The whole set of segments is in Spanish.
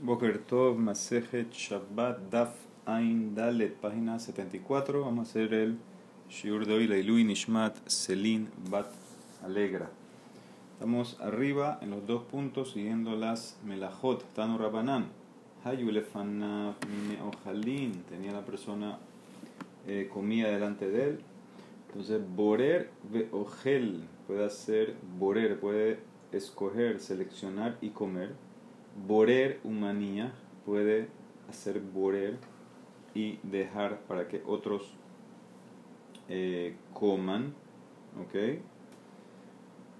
Boker Tov, Masejet Shabbat, Daf Ain Dalet, página 74. Vamos a hacer el Shiur de hoy, Leilui Nishmat Selin Bat Alegra. Estamos arriba en los dos puntos siguiendo las Melajot, Tanu Rabanan. Hayulefanav Mine Ojalin, tenía la persona eh, comida delante de él. Entonces, Borer ve Ojel, puede hacer Borer, puede escoger, seleccionar y comer borer humanía puede hacer borer y dejar para que otros eh, coman, ¿ok?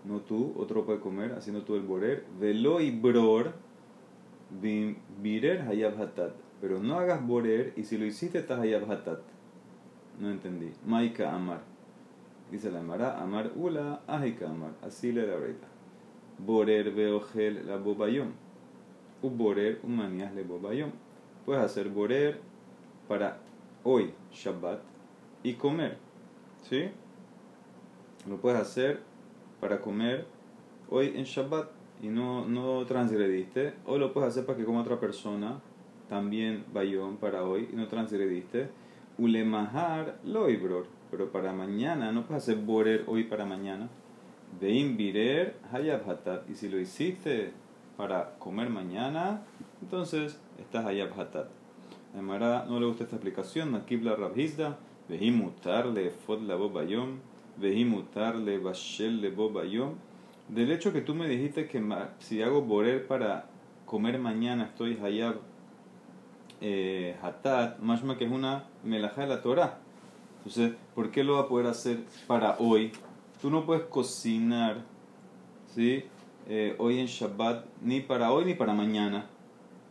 No tú, otro puede comer haciendo tú el borer. Velo y bror, virer hayab hatat. Pero no hagas borer y si lo hiciste estás hayab hatat. No entendí. Maika amar. Dice la amara, amar ula, ajika amar. Así le da ahorita. Borer veogel la bobayom borer humanias le bobayom. Puedes hacer borer para hoy, Shabbat, y comer. ¿Sí? Lo puedes hacer para comer hoy en Shabbat y no, no transgrediste. O lo puedes hacer para que coma otra persona, también bayom para hoy y no transgrediste. Ulemahar loibror. Pero para mañana, no puedes hacer borer hoy para mañana. Veim birer hayab hatat. Y si lo hiciste para comer mañana, entonces estás allá hatat. A Mara no le gusta esta explicación, Nakibla Rabhizda, vehimutarle fod la bobayom, vehimutarle bashel le bobayom. Del hecho que tú me dijiste que si hago borer para comer mañana estoy hayab eh, hatat, más que es una melajá de la Torah. Entonces, ¿por qué lo va a poder hacer para hoy? Tú no puedes cocinar, ¿sí? Eh, hoy en Shabbat, ni para hoy ni para mañana.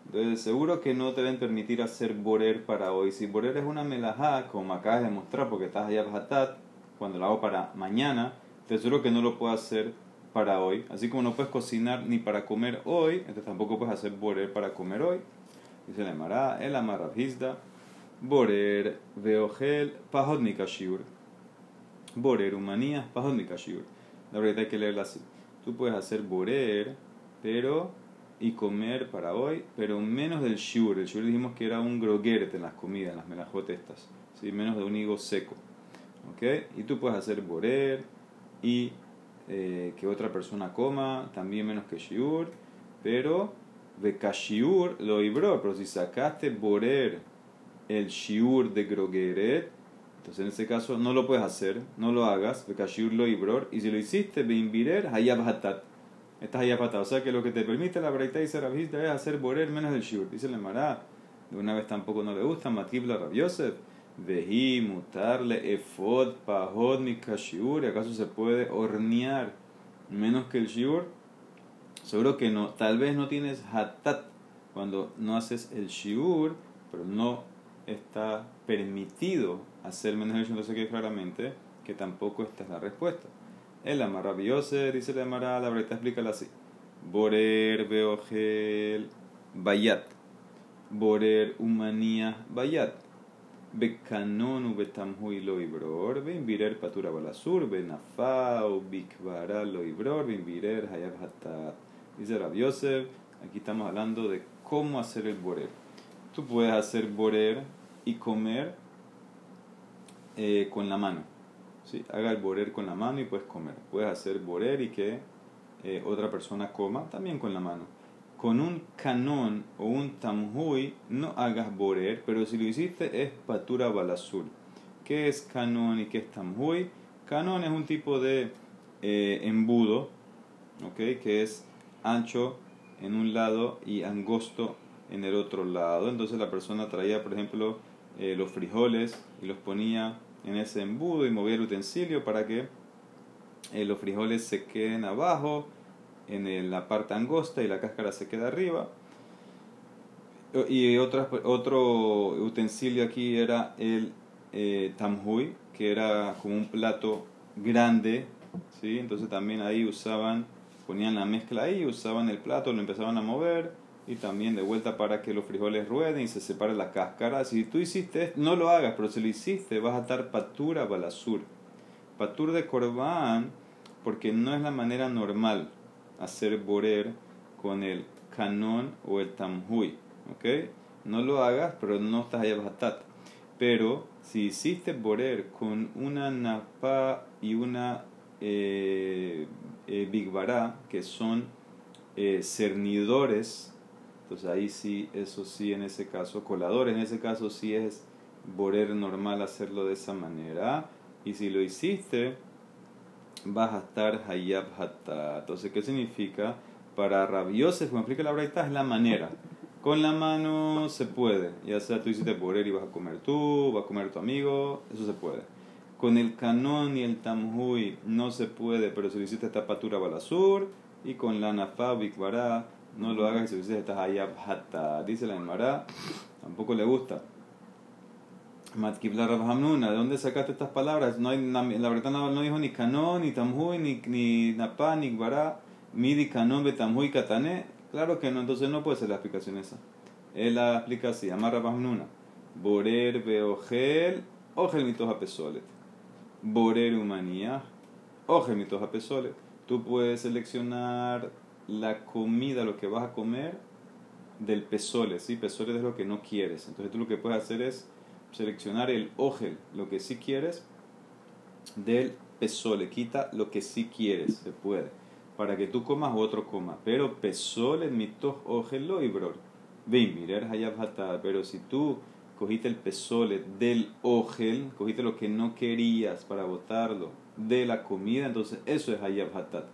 Entonces, seguro que no te deben permitir hacer borer para hoy. Si borer es una melajá, como acabas de mostrar, porque estás allá hatat, cuando lo hago para mañana, te aseguro que no lo puedo hacer para hoy. Así como no puedes cocinar ni para comer hoy, entonces tampoco puedes hacer borer para comer hoy. Dice la Mará, el amarrafizda, borer, veogel, pahod shiur. Borer, humanías, pahod shiur. La verdad hay que leerla así. Tú puedes hacer borer, pero y comer para hoy, pero menos del shur. El shur dijimos que era un groguerte en las comidas, en las melajotestas, ¿sí? menos de un higo seco. ¿okay? Y tú puedes hacer borer y eh, que otra persona coma, también menos que shiur, pero de kashiur lo ibró. Pero si sacaste borer el shiur de grogueret, entonces en ese caso no lo puedes hacer, no lo hagas, lo ibror, y si lo hiciste, bimbirer, hayab hatat. Estás hayab hatat. O sea que lo que te permite la breita y serabista es hacer borer menos del shiur. Dice el mará, de una vez tampoco no le gusta, matibla rabiosef, vehi, mutarle, efod, pahod, mi kashiur, ¿acaso se puede hornear menos que el shiur? Seguro que no, tal vez no tienes hatat cuando no haces el shiur, pero no está permitido hacer menos entonces que claramente que tampoco esta es la respuesta. El amarrabiose, dice la amara, la verdad explícala así. Borer beogel bayat. Borer humanía bayat. Becanon betamhui lo ibror. Birer patura balasur. Benafau bikvara lo ibror. Birer hayab hatat. Dice Rabiose, aquí estamos hablando de cómo hacer el borer. Tú puedes hacer borer y comer eh, con la mano. ¿sí? Haga el borer con la mano y puedes comer. Puedes hacer borer y que eh, otra persona coma también con la mano. Con un canón o un tamhui no hagas borer, pero si lo hiciste es patura balasur. ¿Qué es canón y qué es tamhui? Canón es un tipo de eh, embudo, ¿okay? que es ancho en un lado y angosto en el otro lado. Entonces la persona traía, por ejemplo, los frijoles y los ponía en ese embudo y movía el utensilio para que eh, los frijoles se queden abajo, en la parte angosta y la cáscara se queda arriba. Y otra, otro utensilio aquí era el eh, tamhui, que era como un plato grande, ¿sí? entonces también ahí usaban, ponían la mezcla ahí, usaban el plato, lo empezaban a mover y también de vuelta para que los frijoles rueden y se separe la cáscara. Si tú hiciste no lo hagas, pero si lo hiciste, vas a estar patura balasur. Patur de corbán, porque no es la manera normal hacer borer con el canon o el tamhui. ¿Ok? No lo hagas, pero no estás allá bajatat. Pero si hiciste borer con una napa y una eh, eh, bigbara, que son eh, cernidores, entonces ahí sí, eso sí, en ese caso, coladores, en ese caso sí es borer normal hacerlo de esa manera. Y si lo hiciste, vas a estar hayab hatta. Entonces, ¿qué significa? Para rabioses, como explica la braita, es la manera. Con la mano se puede, ya sea tú hiciste borer y vas a comer tú, vas a comer tu amigo, eso se puede. Con el canón y el tamhui no se puede, pero si lo hiciste tapatura balasur, y con la nafa bikbará, no lo hagas si lo hiciste hayab hatta. Dice la Emara, tampoco le gusta. Matkibla Rabhamnuna, ¿de dónde sacaste estas palabras? No hay, la verdad no dijo ni canón, ni tamhui, ni, ni napá, ni gbará, midi canón, betamhui, katané. Claro que no, entonces no puede ser la explicación esa. Él la explica así, amar Rabhamnuna. Borer beogel, ogel mitos apesolet. Borer humanía, ogel mitos apesolet. Tú puedes seleccionar la comida, lo que vas a comer, del pesole, ¿sí? Pesole es lo que no quieres. Entonces tú lo que puedes hacer es seleccionar el ogel, lo que sí quieres, del pesole. Quita lo que sí quieres, se puede. Para que tú comas otro coma. Pero pesole mitos ogel lo y bror. mirar Pero si tú cogiste el pesole del ogel, cogiste lo que no querías para botarlo de la comida, entonces eso es hayab hatat.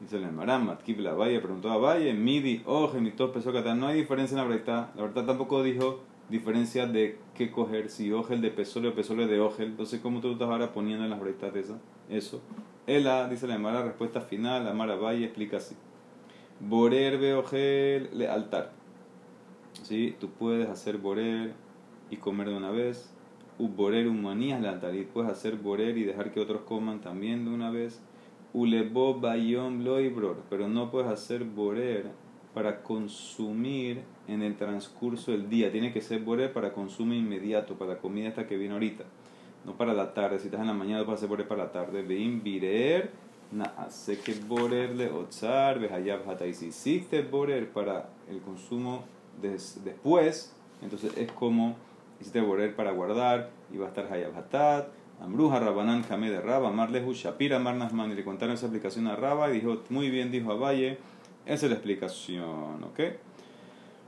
Dice el Maram, la Valle, preguntó a Valle, midi, ogel, mitos, pesole, no hay diferencia en la verdad. La verdad tampoco dijo diferencia de qué coger, si ogel de pesole o pesole de ogel. Entonces, ¿cómo tú estás ahora poniendo en las breitas esa? Eso. Ela, dice la Mara, respuesta final, la Mara Valle explica así. Borer ogel le altar. ¿Sí? Tú puedes hacer borer y comer de una vez. U borer humanías le altar. Y puedes hacer borer y dejar que otros coman también de una vez. Ulebo bayom loibror. Pero no puedes hacer borer para consumir en el transcurso del día. Tiene que ser borer para consumo inmediato, para la comida esta que viene ahorita. No para la tarde. Si estás en la mañana, puedes hacer borer para la tarde. Vein virer, hace que borer le otzar, Y si hiciste borer para el consumo después, entonces es como hiciste borer para guardar y va a estar hayab hatat. Amruja Rabanán Kame de Raba, Marlehu Shapira Marnasman. Y le contaron esa aplicación a Raba y dijo, muy bien, dijo a Valle esa es la explicación, ¿ok?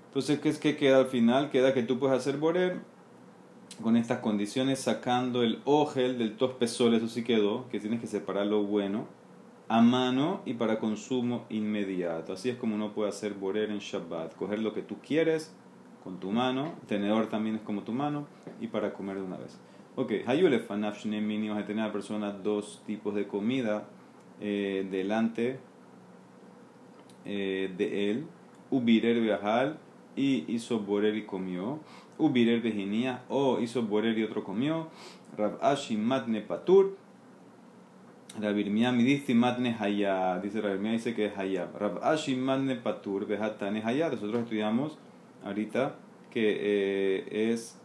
Entonces, ¿qué es que queda al final? Queda que tú puedes hacer borer con estas condiciones sacando el ogel del tospesol, eso sí quedó, que tienes que separar lo bueno a mano y para consumo inmediato. Así es como uno puede hacer borer en Shabbat, coger lo que tú quieres con tu mano, tenedor también es como tu mano y para comer de una vez. Ok, Hayule Fanaf Mini, vas a tener a la persona dos tipos de comida eh, delante eh, de él, Ubirer viajal y hizo borer y comió, Ubirer vejinía o hizo borer y otro comió, Rab Ashi matne patur, Rabirmia midiste matne hayab, dice Rabirmia dice que es hayab, Rab Ashi matne patur, vejatane hayab, nosotros estudiamos ahorita que eh, es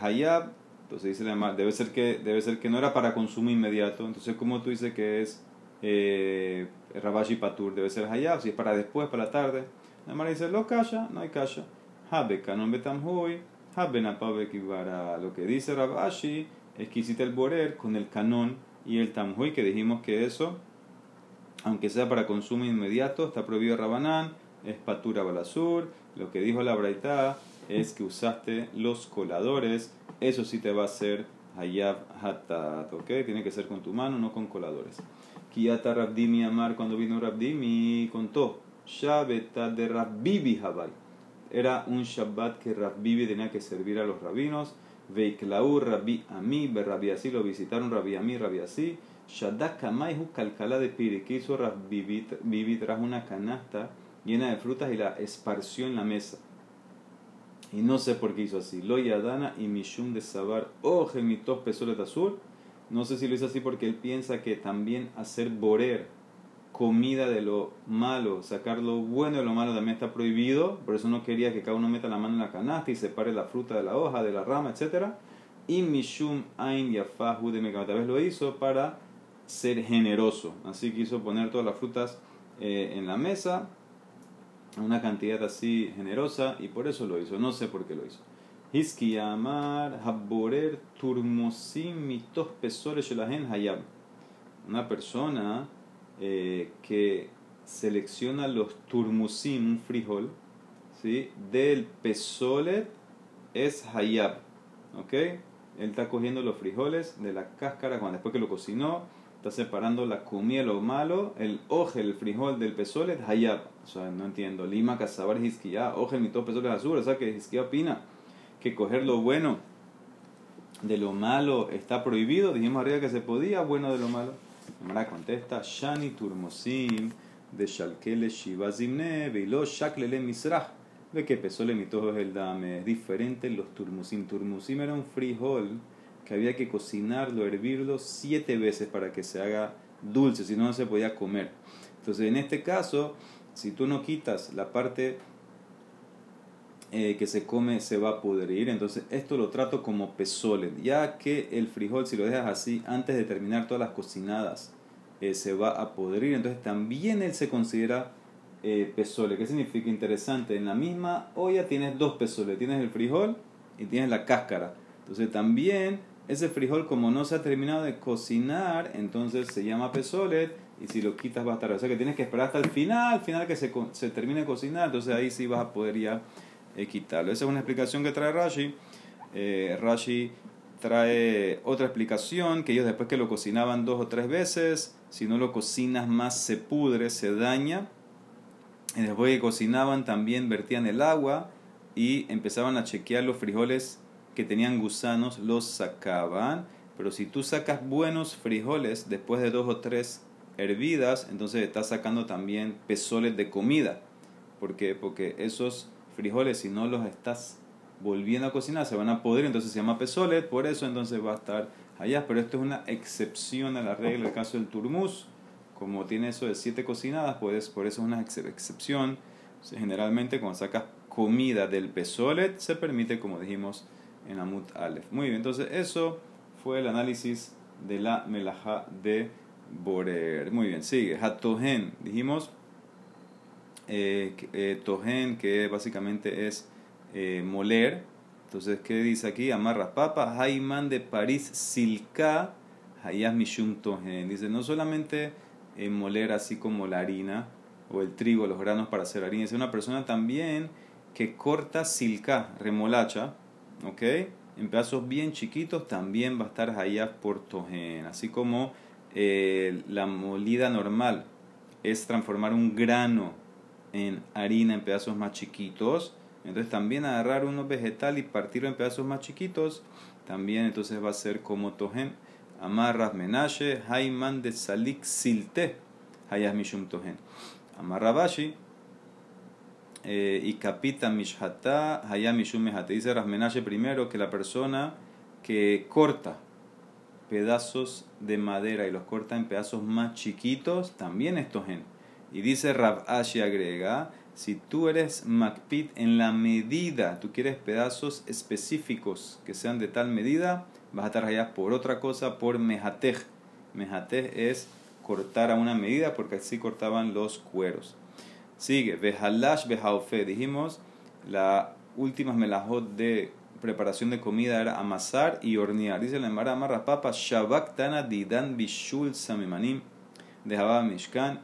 hayab, entonces dice debe ser que debe ser que no era para consumo inmediato, entonces como tú dices que es eh, Rabashi Patur debe ser Hayab, si es para después, para la tarde. Mara dice, lo calla, no hay calla. Betamhui, Habe para Lo que dice Rabashi es que hiciste el Borer con el Canon y el Tamhui, que dijimos que eso, aunque sea para consumo inmediato, está prohibido Rabanán, es Patura Balasur. Lo que dijo la Braita es que usaste los coladores, eso sí te va a hacer Hayab Hatat, ¿ok? Tiene que ser con tu mano, no con coladores. Kiata Rabdimi Amar, cuando vino Rabdimi, contó, Shabbat de Rabbibi Habai. Era un Shabbat que Rabbibi tenía que servir a los rabinos. Veiklau Rabbi Ami, Rabbi Así, lo visitaron Rabbi Ami, Rabbi Así. Shadak Kamaihu Kalkala de Piri, que hizo Rabbibi, trajo una canasta llena de frutas y la esparció en la mesa. Y no sé por qué hizo así. Lo Yadana y Mishum de Sabar, oh gemitos pesolet azul. No sé si lo hizo así porque él piensa que también hacer borer comida de lo malo, sacar lo bueno de lo malo también está prohibido, por eso no quería que cada uno meta la mano en la canasta y separe la fruta de la hoja, de la rama, etc. Y Mishum Ain Yafahu de tal vez lo hizo para ser generoso, así quiso poner todas las frutas eh, en la mesa una cantidad así generosa y por eso lo hizo. No sé por qué lo hizo. Hiski Amar Habborer Turmosim Mitos Pesores Hayab. Una persona eh, que selecciona los turmusim, un frijol, ¿sí? del pesolet es hayab. ¿Ok? Él está cogiendo los frijoles de la cáscara cuando después que lo cocinó, está separando la comida, lo malo, el oje, el frijol del pesolet, hayab. No entiendo. Lima, cazabar, hisquilla, oje, mi todo pesolet azul. O sea, que hisquilla opina que coger lo bueno de lo malo está prohibido. Dijimos arriba que se podía, bueno de lo malo. Mara contesta, Shani turmosim de Shalkele Shivazimne, Veilo Shaklele Misrach. Ve que pesole mi todo el dame. Es diferente los turmusim. Turmusim era un frijol que había que cocinarlo, hervirlo siete veces para que se haga dulce, si no, no se podía comer. Entonces, en este caso, si tú no quitas la parte eh, que se come, se va a pudrir. Entonces, esto lo trato como pesole, ya que el frijol, si lo dejas así, antes de terminar todas las cocinadas, eh, se va a podrir. Entonces, también él se considera eh, pesole. ¿Qué significa? Interesante. En la misma olla tienes dos pesoles. Tienes el frijol y tienes la cáscara. Entonces también ese frijol como no se ha terminado de cocinar, entonces se llama pesolet y si lo quitas va a estar. O sea que tienes que esperar hasta el final, al final que se, se termine de cocinar, entonces ahí sí vas a poder ya eh, quitarlo. Esa es una explicación que trae Rashi. Eh, Rashi trae otra explicación, que ellos después que lo cocinaban dos o tres veces, si no lo cocinas más se pudre, se daña y después que cocinaban también vertían el agua y empezaban a chequear los frijoles que tenían gusanos, los sacaban. Pero si tú sacas buenos frijoles después de dos o tres hervidas, entonces estás sacando también pezoles de comida. ¿Por qué? Porque esos frijoles, si no los estás volviendo a cocinar, se van a poder, entonces se llama pezolet, por eso entonces va a estar allá. Pero esto es una excepción a la regla, el caso del turmus como tiene eso de siete cocinadas, pues por eso es una excepción. Generalmente cuando sacas comida del pesolet se permite, como dijimos en Amut Aleph. Muy bien, entonces eso fue el análisis de la melaja de Borer. Muy bien, sigue. Hatohen, dijimos eh, eh, tohen, que básicamente es eh, moler. Entonces, ¿qué dice aquí? Amarra papa, Jaiman de París, Silka, Hayas Mishum Tohen. Dice, no solamente en moler así como la harina o el trigo, los granos para hacer harina. Es una persona también que corta silca, remolacha, ¿ok? En pedazos bien chiquitos también va a estar allá por tojen. Así como eh, la molida normal es transformar un grano en harina en pedazos más chiquitos. Entonces también agarrar unos vegetal y partirlo en pedazos más chiquitos, también entonces va a ser como tojen. Amarras Menashe, Haiman de Salik Silte, Hayas Mishum Tohen. Amarrabashi, eh, y Kapita Mishhata, Hayas Mishum Mehate. Dice Rasmenashe primero que la persona que corta pedazos de madera y los corta en pedazos más chiquitos, también es Tohen. Y dice Rabashi agrega, si tú eres Makpit en la medida, tú quieres pedazos específicos que sean de tal medida, vas a estar allá por otra cosa, por mejatej. Mejatej es cortar a una medida porque así cortaban los cueros. Sigue, vejalash vejaofe. Dijimos, la última melajot de preparación de comida era amasar y hornear. Dice la Emara Amarra Papa, Shabak Tana Didan Bishul Samimanim, de Jabá Mishkan,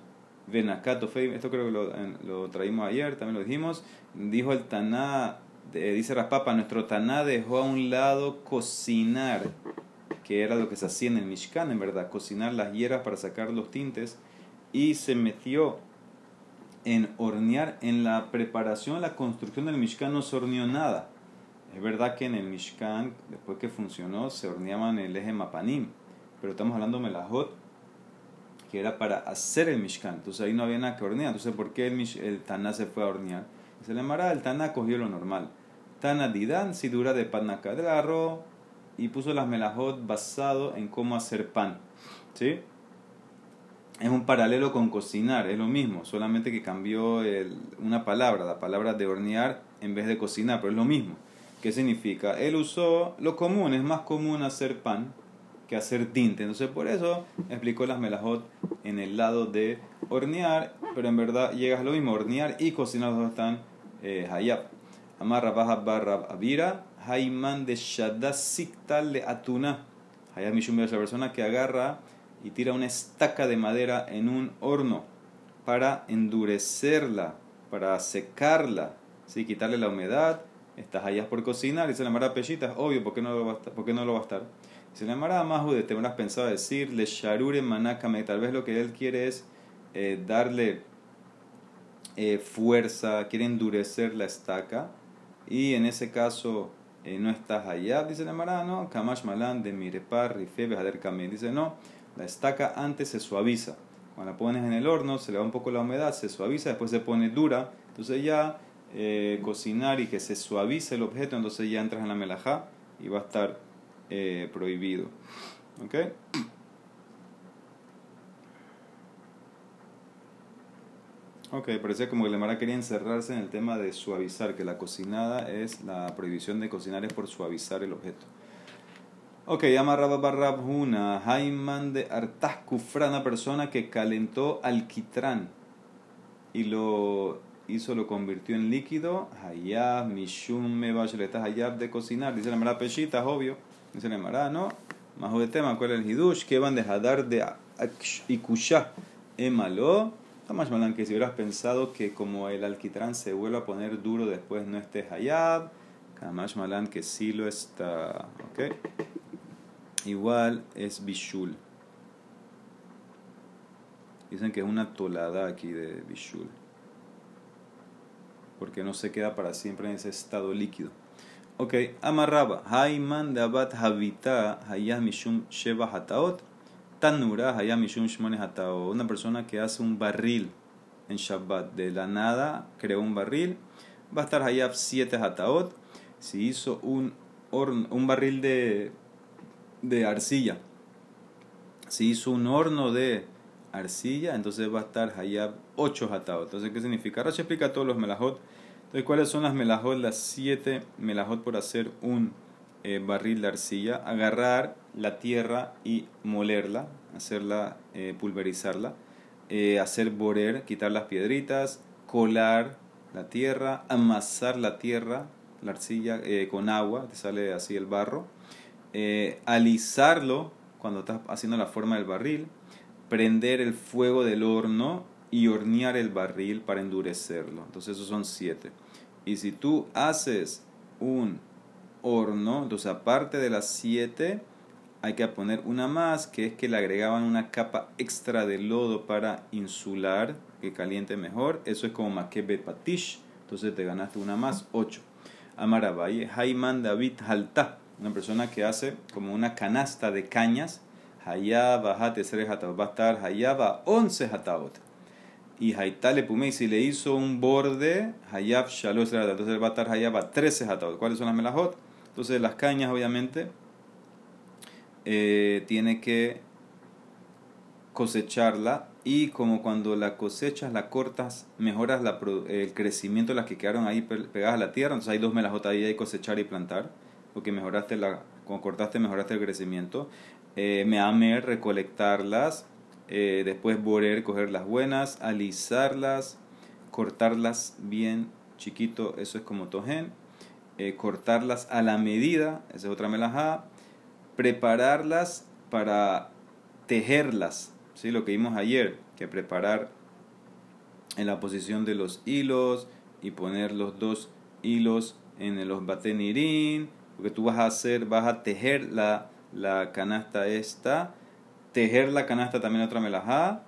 Venakato Esto creo que lo, lo, traímos ayer, también lo dijimos. Dijo el Taná dice Raspapa, nuestro Taná dejó a un lado cocinar, que era lo que se hacía en el Mishkan, en verdad, cocinar las hierbas para sacar los tintes, y se metió en hornear, en la preparación, la construcción del Mishkan no se horneó nada. Es verdad que en el Mishkan, después que funcionó, se horneaban el eje Mapanim, pero estamos hablando de Melahot, que era para hacer el Mishkan, entonces ahí no había nada que hornear, entonces ¿por qué el, el Taná se fue a hornear? Se le llamará el Taná cogió lo normal. Tana Didan, dura de pan arroz y puso las melajot basado en cómo hacer pan. ¿Sí? Es un paralelo con cocinar, es lo mismo, solamente que cambió una palabra, la palabra de hornear en vez de cocinar, pero es lo mismo. ¿Qué significa? Él usó lo común, es más común hacer pan que hacer tinte. Entonces por eso explicó las melajot en el lado de hornear, pero en verdad llegas a lo mismo, hornear y cocinar los dos están eh, hayab. Amarra baja barra avira, haiman de shadasiktal de atuna. Hayab mishum es la persona que agarra y tira una estaca de madera en un horno para endurecerla, para secarla, ¿sí? quitarle la humedad. Estás allá por cocinar, se la mara pellitas, obvio, ¿por qué no lo va a estar? ¿Por qué no lo va a estar? Se le mara más te habrás pensado decir, le sharure manakame, tal vez lo que él quiere es eh, darle eh, fuerza, quiere endurecer la estaca, y en ese caso eh, no estás allá, dice la mara, no, kamash malan de mirepar, rife, bejader dice no, la estaca antes se suaviza, cuando la pones en el horno se le va un poco la humedad, se suaviza, después se pone dura, entonces ya cocinar y que se suavice el objeto, entonces ya entras en la melajá y va a estar eh, prohibido. ¿Ok? Ok, parece como que la Mara quería encerrarse en el tema de suavizar, que la cocinada es, la prohibición de cocinar es por suavizar el objeto. Ok, llama Rabba una Jaiman de Artaz Kufra, una persona que calentó alquitrán y lo hizo, lo convirtió en líquido. Hayab, Mishum, Mebashletas, Hayab de cocinar. Dice la Mara Peshita, obvio. Dice la Emara, no. Más de tema, ¿cuál es el hidush? Que van de hadar de ikusha emalo. Más malan que si hubieras pensado que como el alquitrán se vuelve a poner duro después no esté hayab. Kamash malan que sí lo está. ¿Ok? Igual es bishul. Dicen que es una tolada aquí de bishul. Porque no se queda para siempre en ese estado líquido. Ok, amarraba. Haiman de abat habita hayah mishum sheva hataot. Tanura hayah mishum shmone hataot. Una persona que hace un barril en Shabbat. De la nada creó un barril. Va a estar hayab siete hataot. Si hizo un, horno, un barril de, de arcilla. Si hizo un horno de arcilla, entonces va a estar hayab ocho hataot. Entonces, ¿qué significa? Rashi explica todos los melajot entonces, ¿cuáles son las melajot? Las siete melajot por hacer un eh, barril de arcilla. Agarrar la tierra y molerla, hacerla, eh, pulverizarla. Eh, hacer borer, quitar las piedritas, colar la tierra, amasar la tierra, la arcilla con agua, te sale así el barro. alisarlo cuando estás haciendo la forma del barril. Prender el fuego del horno y hornear el barril para endurecerlo. Entonces esos son siete. Y si tú haces un horno, entonces aparte de las siete, hay que poner una más, que es que le agregaban una capa extra de lodo para insular, que caliente mejor. Eso es como maquebe patish. Entonces te ganaste una más, ocho. Amarabaye, Jaiman David Halta, una persona que hace como una canasta de cañas. Hayaba, Hate, va a estar Hayaba, once Hataot y Haitale Pumei, si le hizo un borde, Hayab Shalosh entonces va a estar Hayab a 13 Hatabot. ¿Cuáles son las melajot? Entonces las cañas, obviamente, eh, tiene que cosecharla y como cuando la cosechas, la cortas, mejoras la, el crecimiento de las que quedaron ahí pegadas a la tierra. Entonces hay dos melajot ahí, hay cosechar y plantar, porque mejoraste la, como cortaste, mejoraste el crecimiento. Eh, me recolectarlas eh, después borer, coger las buenas, alisarlas, cortarlas bien chiquito, eso es como tojen, eh, cortarlas a la medida, esa es otra melajá, prepararlas para tejerlas, ¿sí? lo que vimos ayer, que preparar en la posición de los hilos y poner los dos hilos en los batenirín, porque tú vas a hacer, vas a tejer la, la canasta esta, tejer la canasta también otra melajá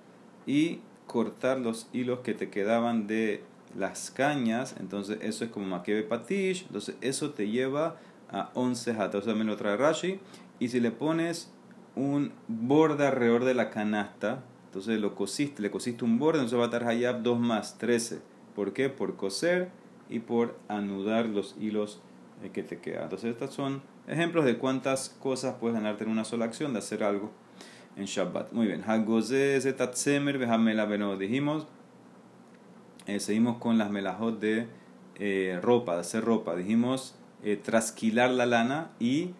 y cortar los hilos que te quedaban de las cañas, entonces eso es como maquebe patish, entonces eso te lleva a 11 jata, eso también lo trae Rashi, y si le pones un borde alrededor de la canasta, entonces lo cosiste, le cosiste un borde, entonces va a estar hayab 2 más 13, ¿por qué? Por coser y por anudar los hilos eh, que te quedan. Entonces estos son ejemplos de cuántas cosas puedes ganarte en una sola acción de hacer algo en Shabbat. Muy bien. Hagoze zetatzemer vehamela beno. Dijimos, eh, seguimos con las melajot de eh, ropa, de hacer ropa. Dijimos eh, trasquilar la lana y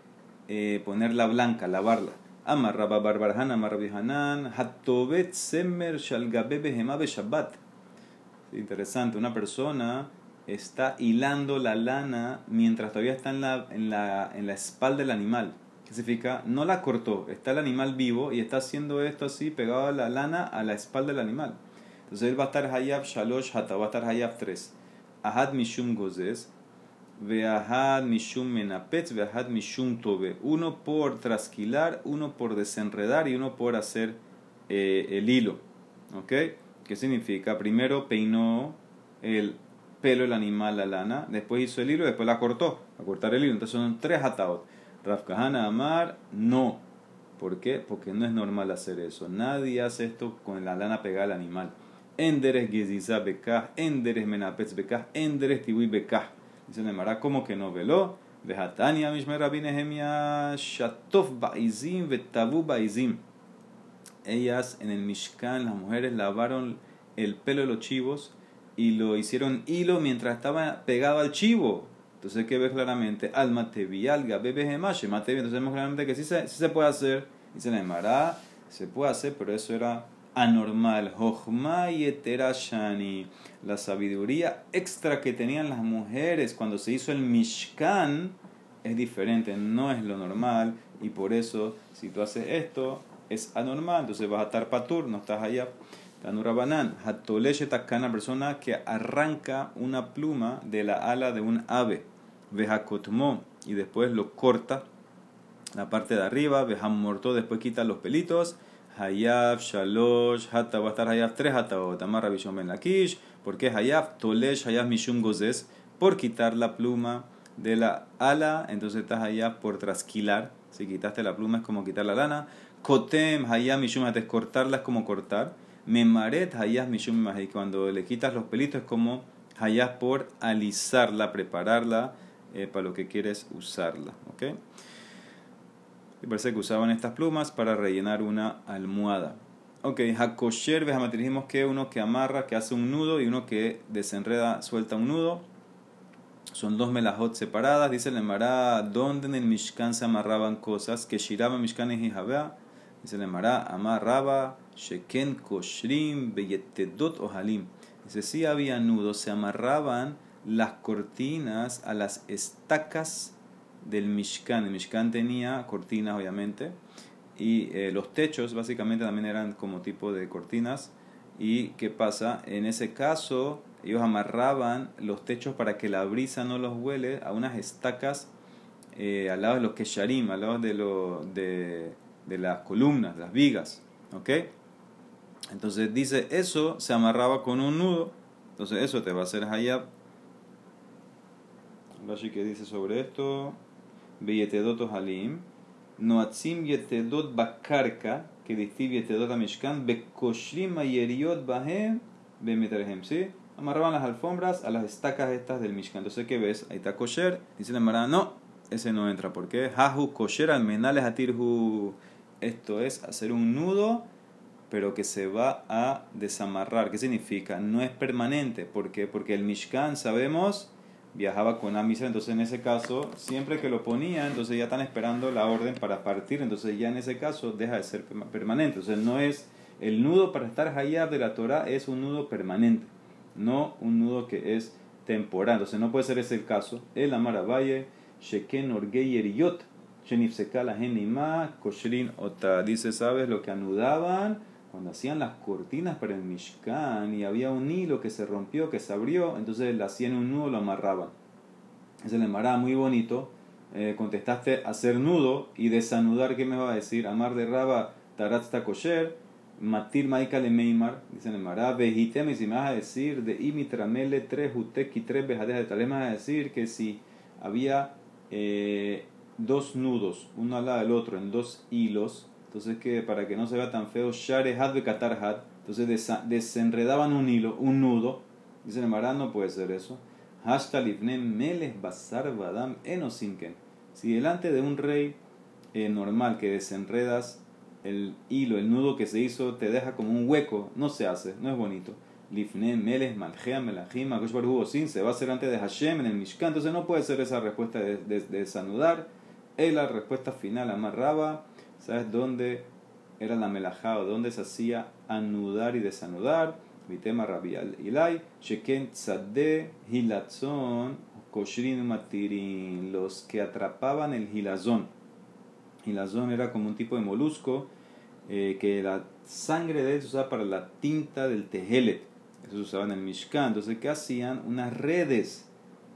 ponerla blanca, lavarla. Amar Rabba Barbarhan, Amar Hatobet Semer Shalgabe Shabbat. Interesante, una persona está hilando la lana mientras todavía está en la, en la, en la espalda del animal. ¿Qué significa? No la cortó, está el animal vivo y está haciendo esto así, pegado a la lana a la espalda del animal. Entonces él va a estar Hayab Shalosh Hata, va a estar Hayab 3. Ahad Mishum Gozes, Veahad Mishum Menapetz, Veahad Mishum Tobe. Uno por trasquilar, uno por desenredar y uno por hacer eh, el hilo. ¿Ok? ¿Qué significa? Primero peinó el pelo del animal, la lana, después hizo el hilo y después la cortó, a cortar el hilo. Entonces son tres ataot. Rafkahana Amar, no. ¿Por qué? Porque no es normal hacer eso. Nadie hace esto con la lana pegada al animal. Enderes Geziza Bekah, Enderes Menapetz Bekah, Enderes Tiwi Bekah. Dice Nemara, ¿cómo que no veló? Vehatania Mishmer Rabbi Nehemia Shatov Baizim Vetabu Baizim. Ellas en el Mishkan, las mujeres lavaron el pelo de los chivos y lo hicieron hilo mientras estaba pegado al chivo. Entonces hay que ver claramente, alma te vialga, bebe gemache, mate Entonces vemos claramente que sí se, sí se puede hacer. Dice Nemara, se puede hacer, pero eso era anormal. y La sabiduría extra que tenían las mujeres cuando se hizo el Mishkan es diferente, no es lo normal. Y por eso, si tú haces esto, es anormal. Entonces vas a estar patur, no estás allá. Tanura banan. Hatoleshe takana, persona que arranca una pluma de la ala de un ave. Vejakotmo. Y después lo corta la parte de arriba. Vejamorto, después quita los pelitos Hayab, Shalosh, Hatta, va a estar Hayab 3 Hataot, Amar Rabbi Ben Lakish, porque Hayab, Tolesh, Hayab Mishum Gozes, por quitar la pluma de la ala, entonces estás Hayab por trasquilar, si quitaste la pluma es como quitar la lana, Kotem, Hayab Mishum, es cortarla es como cortar, Memaret, Hayab Mishum, cuando le quitas los pelitos es como Hayab por alisarla, prepararla eh, para lo que quieres usarla, ¿ok? Y parece que usaban estas plumas para rellenar una almohada. Ok, Hakosher, dijimos que uno que amarra, que hace un nudo y uno que desenreda, suelta un nudo. Son dos melajot separadas. Dice el Emara, ¿dónde en el Mishkan se amarraban cosas? Que Shiraba Mishkan y. Dice el Emara, amarraba, Sheken Koshrim, Beyetedot o Halim. Dice, sí había nudos, se amarraban las cortinas a las estacas del Mishkan. El Mishkan tenía cortinas, obviamente, y eh, los techos básicamente también eran como tipo de cortinas. ¿Y qué pasa? En ese caso, ellos amarraban los techos para que la brisa no los huele a unas estacas eh, al lado de los kesharim, al lado de, lo, de, de las columnas, las vigas. ¿Ok? Entonces dice, eso se amarraba con un nudo. Entonces eso te va a hacer hayab. Rashi que dice sobre esto. Beyetedot Halim, Noatzim Yetedot Bakarka, que dice Yetedot Amishkan, Bekoshrim Ayeriot Bahem, Bemeterhem, ¿sí? Amarraban las alfombras a las estacas estas del Mishkan. Entonces, ¿qué ves? Ahí está kosher. Dice la Mara, no, ese no entra. ¿Por qué? Hahu kosher almenales atirhu. Esto es hacer un nudo, pero que se va a desamarrar. ¿Qué significa? No es permanente. ¿Por qué? Porque el Mishkan, sabemos, viajaba con Amisa, entonces en ese caso, siempre que lo ponía, entonces ya están esperando la orden para partir, entonces ya en ese caso deja de ser permanente. Entonces no es el nudo para estar allá de la Torah es un nudo permanente, no un nudo que es temporal. Entonces no puede ser ese el caso. El Valle, Sheken Orgey Eriyot, Shenifsekala Genima, Koshrin Ota. Dice, ¿sabes lo que anudaban? Cuando hacían las cortinas para el Mishkan y había un hilo que se rompió, que se abrió, entonces le hacían un nudo, lo amarraban. Ese le amarraba muy bonito. Eh, contestaste hacer nudo y desanudar, ¿qué me va a decir? Amar de Raba, Tarat kosher, Matir Maika le Meimar, dice el Mará, Vejitem, y si me vas a decir de Imitramele, tres Uteki, tres Bejadeja de tal, me vas a decir que si había eh, dos nudos, uno al lado del otro, en dos hilos, entonces, que para que no se vea tan feo, Share Had Bekatar Had. Entonces, desenredaban un hilo, un nudo. Dice el Marán, no puede ser eso. Hashta Meles Basar Badam Enosinken. Si delante de un rey eh, normal que desenredas el hilo, el nudo que se hizo, te deja como un hueco, no se hace, no es bonito. Lifne Meles Malgea Melahim sin se va a hacer antes de Hashem en el Mishkan. Entonces, no puede ser esa respuesta de, de, de desanudar. Es la respuesta final, amarraba ¿Sabes dónde era la melajá dónde se hacía anudar y desanudar? Mi tema Rabbi Ilai, Sheken Tzadeh Hilatzon Koshrin Matirin, los que atrapaban el hilazón. Hilazón era como un tipo de molusco eh, que la sangre de él se usaba para la tinta del tejelet. Eso se usaba en el Mishkan. Entonces, ¿qué hacían? Unas redes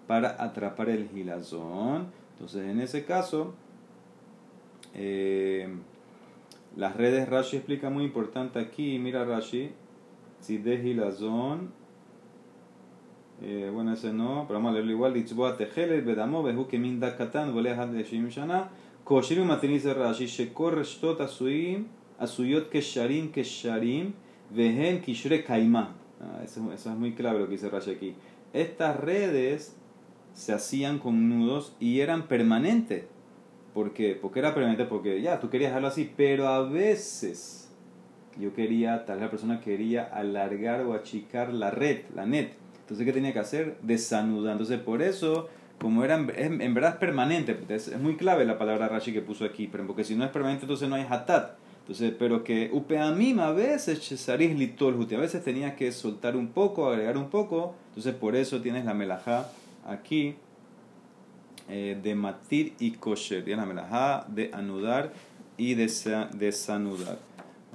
para atrapar el hilazón. Entonces, en ese caso, eh, las redes Rashi explica muy importante aquí. Mira Rashi, si de hilazón. Eh, bueno, ese no, pero vamos a leerlo igual. Litzboa tejelet, bedamo, behu kemin dakatan, volea de shim shana. Koshiru matiniz Rashi, shekor reshtot asuim, asuyot kesharim kesharim, vehen kishre kaima. Ah, eso, eso es muy clave lo que dice Rashi aquí. Estas redes se hacían con nudos y eran permanentes. ¿Por qué? Porque era permanente, porque ya, tú querías dejarlo así, pero a veces yo quería, tal vez la persona quería alargar o achicar la red, la net. Entonces, ¿qué tenía que hacer? Desanudar. Entonces, por eso, como era en, verdad permanente, es, es, muy clave la palabra Rashi que puso aquí, pero porque si no es permanente, entonces no hay hatat. Entonces, pero que upeamim a veces a veces tenía que soltar un poco, agregar un poco, entonces por eso tienes la melajá aquí eh, de matir y kosher, tienes la de anudar y de desanudar.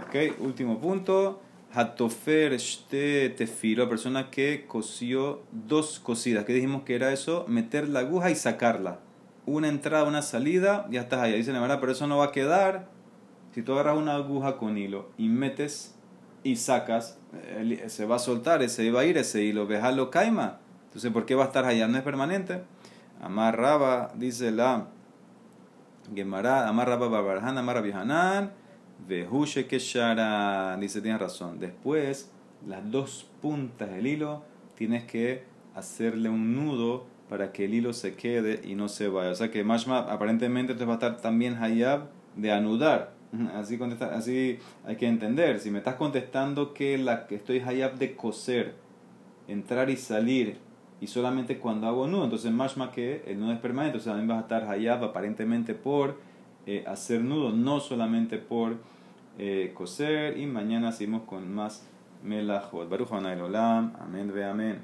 Ok, último punto. Hatofer este tefilo, persona que cosió dos cosidas. ¿Qué dijimos que era eso? Meter la aguja y sacarla. Una entrada, una salida, ya estás allá. Dice la verdad, pero eso no va a quedar. Si tú agarras una aguja con hilo y metes y sacas, se va a soltar, ese va a ir ese hilo. Vejalo caima. Entonces, ¿por qué va a estar allá? No es permanente. Amarraba, dice la Gemara, amarraba babarhan, amarra bihanan. Vehushe Keshara, dice, tienes razón. Después, las dos puntas del hilo, tienes que hacerle un nudo para que el hilo se quede y no se vaya. O sea que Mashma aparentemente entonces va a estar también Hayab de anudar. Así, así hay que entender. Si me estás contestando que la que estoy Hayab de coser, entrar y salir, y solamente cuando hago nudo, entonces Mashma que el nudo es permanente, entonces también vas a estar Hayab aparentemente por eh, hacer nudo, no solamente por eh, coser. Y mañana seguimos con más melajot. Baruch Olam. Amén ve amén.